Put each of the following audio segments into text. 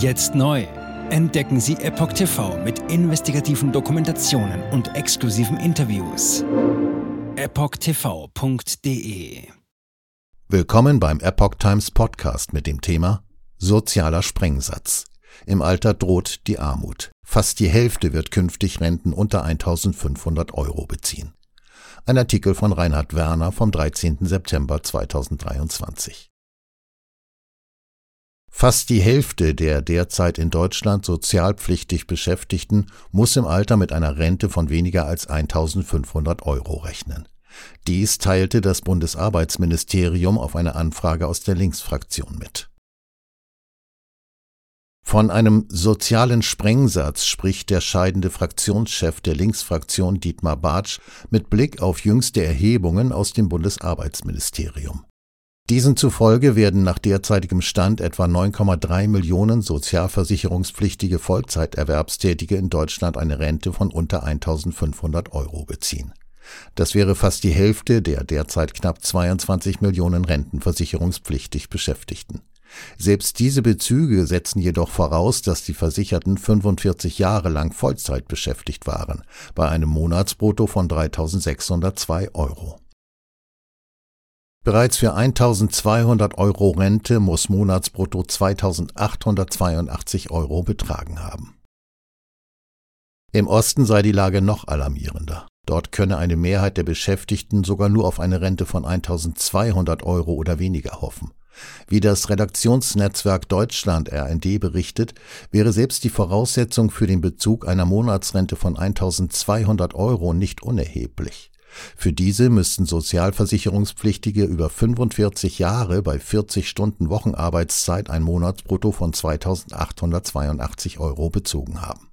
Jetzt neu. Entdecken Sie Epoch TV mit investigativen Dokumentationen und exklusiven Interviews. EpochTV.de Willkommen beim Epoch Times Podcast mit dem Thema Sozialer Sprengsatz. Im Alter droht die Armut. Fast die Hälfte wird künftig Renten unter 1500 Euro beziehen. Ein Artikel von Reinhard Werner vom 13. September 2023. Fast die Hälfte der derzeit in Deutschland sozialpflichtig Beschäftigten muss im Alter mit einer Rente von weniger als 1500 Euro rechnen. Dies teilte das Bundesarbeitsministerium auf eine Anfrage aus der Linksfraktion mit. Von einem sozialen Sprengsatz spricht der scheidende Fraktionschef der Linksfraktion Dietmar Bartsch mit Blick auf jüngste Erhebungen aus dem Bundesarbeitsministerium. Diesen zufolge werden nach derzeitigem Stand etwa 9,3 Millionen sozialversicherungspflichtige Vollzeiterwerbstätige in Deutschland eine Rente von unter 1500 Euro beziehen. Das wäre fast die Hälfte der derzeit knapp 22 Millionen rentenversicherungspflichtig Beschäftigten. Selbst diese Bezüge setzen jedoch voraus, dass die Versicherten 45 Jahre lang Vollzeit beschäftigt waren, bei einem Monatsbrutto von 3602 Euro. Bereits für 1200 Euro Rente muss Monatsbrutto 2882 Euro betragen haben. Im Osten sei die Lage noch alarmierender. Dort könne eine Mehrheit der Beschäftigten sogar nur auf eine Rente von 1200 Euro oder weniger hoffen. Wie das Redaktionsnetzwerk Deutschland RND berichtet, wäre selbst die Voraussetzung für den Bezug einer Monatsrente von 1200 Euro nicht unerheblich. Für diese müssten Sozialversicherungspflichtige über 45 Jahre bei 40 Stunden Wochenarbeitszeit ein Monatsbrutto von 2.882 Euro bezogen haben.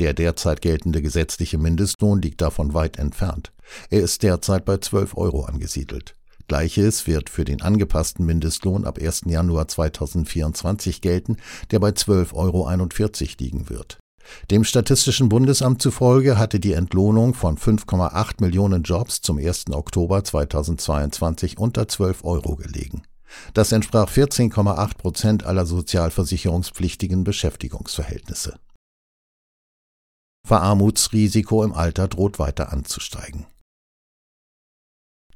Der derzeit geltende gesetzliche Mindestlohn liegt davon weit entfernt. Er ist derzeit bei 12 Euro angesiedelt. Gleiches wird für den angepassten Mindestlohn ab 1. Januar 2024 gelten, der bei 12,41 Euro liegen wird. Dem Statistischen Bundesamt zufolge hatte die Entlohnung von 5,8 Millionen Jobs zum 1. Oktober 2022 unter 12 Euro gelegen. Das entsprach 14,8 Prozent aller sozialversicherungspflichtigen Beschäftigungsverhältnisse. Verarmutsrisiko im Alter droht weiter anzusteigen.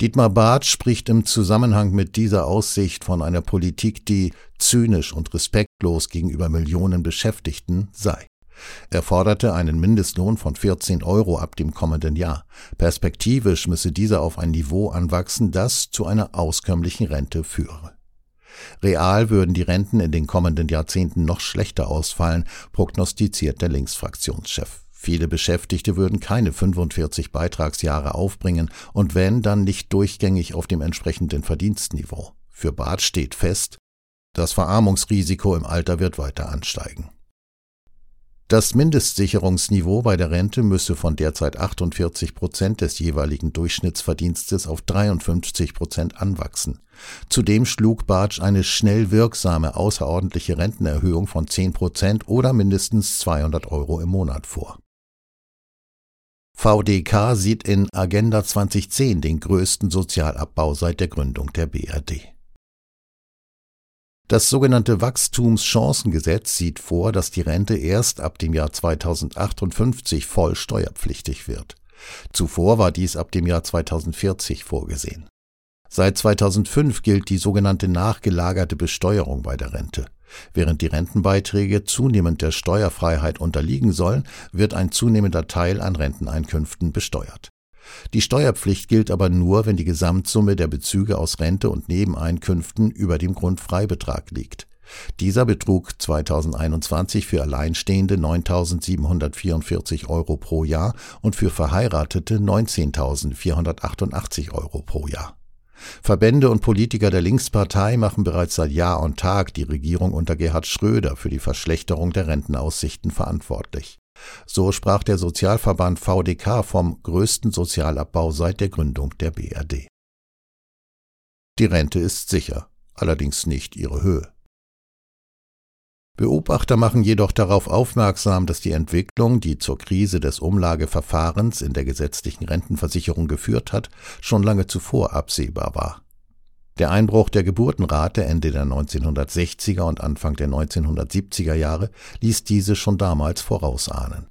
Dietmar Barth spricht im Zusammenhang mit dieser Aussicht von einer Politik, die zynisch und respektlos gegenüber Millionen Beschäftigten sei. Er forderte einen Mindestlohn von 14 Euro ab dem kommenden Jahr. Perspektivisch müsse dieser auf ein Niveau anwachsen, das zu einer auskömmlichen Rente führe. Real würden die Renten in den kommenden Jahrzehnten noch schlechter ausfallen, prognostiziert der Linksfraktionschef. Viele Beschäftigte würden keine 45 Beitragsjahre aufbringen und wenn, dann nicht durchgängig auf dem entsprechenden Verdienstniveau. Für Barth steht fest, das Verarmungsrisiko im Alter wird weiter ansteigen. Das Mindestsicherungsniveau bei der Rente müsse von derzeit 48 Prozent des jeweiligen Durchschnittsverdienstes auf 53 Prozent anwachsen. Zudem schlug Bartsch eine schnell wirksame außerordentliche Rentenerhöhung von 10 Prozent oder mindestens 200 Euro im Monat vor. VDK sieht in Agenda 2010 den größten Sozialabbau seit der Gründung der BRD. Das sogenannte Wachstumschancengesetz sieht vor, dass die Rente erst ab dem Jahr 2058 voll steuerpflichtig wird. Zuvor war dies ab dem Jahr 2040 vorgesehen. Seit 2005 gilt die sogenannte nachgelagerte Besteuerung bei der Rente. Während die Rentenbeiträge zunehmend der Steuerfreiheit unterliegen sollen, wird ein zunehmender Teil an Renteneinkünften besteuert. Die Steuerpflicht gilt aber nur, wenn die Gesamtsumme der Bezüge aus Rente und Nebeneinkünften über dem Grundfreibetrag liegt. Dieser betrug 2021 für Alleinstehende 9.744 Euro pro Jahr und für Verheiratete 19.488 Euro pro Jahr. Verbände und Politiker der Linkspartei machen bereits seit Jahr und Tag die Regierung unter Gerhard Schröder für die Verschlechterung der Rentenaussichten verantwortlich. So sprach der Sozialverband VDK vom größten Sozialabbau seit der Gründung der BRD. Die Rente ist sicher, allerdings nicht ihre Höhe. Beobachter machen jedoch darauf aufmerksam, dass die Entwicklung, die zur Krise des Umlageverfahrens in der gesetzlichen Rentenversicherung geführt hat, schon lange zuvor absehbar war. Der Einbruch der Geburtenrate Ende der 1960er und Anfang der 1970er Jahre ließ diese schon damals vorausahnen.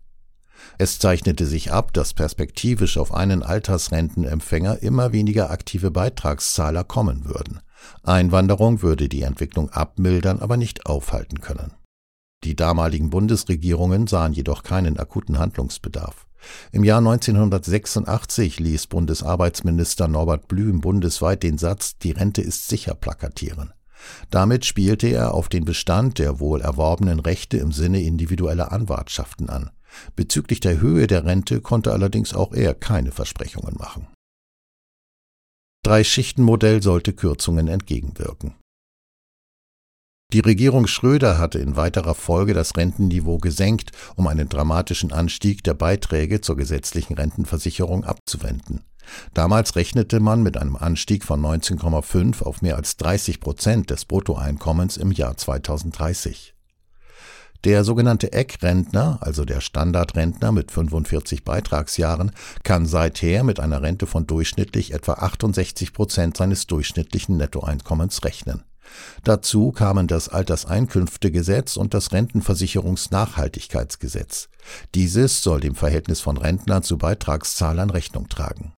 Es zeichnete sich ab, dass perspektivisch auf einen Altersrentenempfänger immer weniger aktive Beitragszahler kommen würden. Einwanderung würde die Entwicklung abmildern, aber nicht aufhalten können. Die damaligen Bundesregierungen sahen jedoch keinen akuten Handlungsbedarf. Im Jahr 1986 ließ Bundesarbeitsminister Norbert Blüm bundesweit den Satz Die Rente ist sicher plakatieren. Damit spielte er auf den Bestand der wohl erworbenen Rechte im Sinne individueller Anwartschaften an. Bezüglich der Höhe der Rente konnte allerdings auch er keine Versprechungen machen. Drei-Schichten-Modell sollte Kürzungen entgegenwirken. Die Regierung Schröder hatte in weiterer Folge das Rentenniveau gesenkt, um einen dramatischen Anstieg der Beiträge zur gesetzlichen Rentenversicherung abzuwenden. Damals rechnete man mit einem Anstieg von 19,5 auf mehr als 30 Prozent des Bruttoeinkommens im Jahr 2030. Der sogenannte Eckrentner, also der Standardrentner mit 45 Beitragsjahren, kann seither mit einer Rente von durchschnittlich etwa 68 Prozent seines durchschnittlichen Nettoeinkommens rechnen. Dazu kamen das Alterseinkünftegesetz und das Rentenversicherungsnachhaltigkeitsgesetz. Dieses soll dem Verhältnis von Rentnern zu Beitragszahlern Rechnung tragen.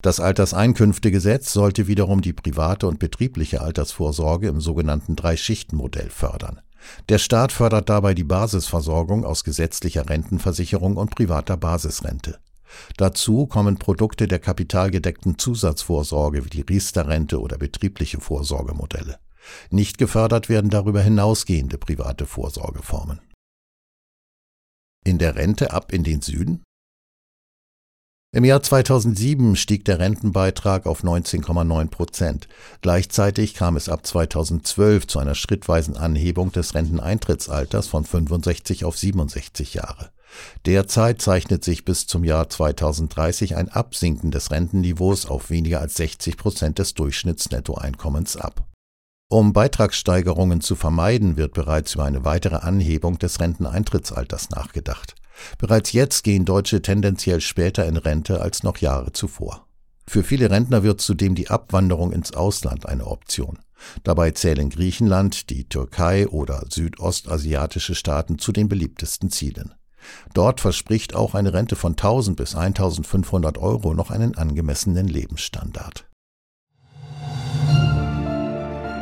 Das Alterseinkünftegesetz sollte wiederum die private und betriebliche Altersvorsorge im sogenannten Drei-Schichten-Modell fördern. Der Staat fördert dabei die Basisversorgung aus gesetzlicher Rentenversicherung und privater Basisrente. Dazu kommen Produkte der kapitalgedeckten Zusatzvorsorge wie die Riester-Rente oder betriebliche Vorsorgemodelle. Nicht gefördert werden darüber hinausgehende private Vorsorgeformen. In der Rente ab in den Süden? Im Jahr 2007 stieg der Rentenbeitrag auf 19,9 Prozent. Gleichzeitig kam es ab 2012 zu einer schrittweisen Anhebung des Renteneintrittsalters von 65 auf 67 Jahre. Derzeit zeichnet sich bis zum Jahr 2030 ein Absinken des Rentenniveaus auf weniger als 60 Prozent des Durchschnittsnettoeinkommens ab. Um Beitragssteigerungen zu vermeiden, wird bereits über eine weitere Anhebung des Renteneintrittsalters nachgedacht. Bereits jetzt gehen Deutsche tendenziell später in Rente als noch Jahre zuvor. Für viele Rentner wird zudem die Abwanderung ins Ausland eine Option. Dabei zählen Griechenland, die Türkei oder südostasiatische Staaten zu den beliebtesten Zielen. Dort verspricht auch eine Rente von 1000 bis 1500 Euro noch einen angemessenen Lebensstandard.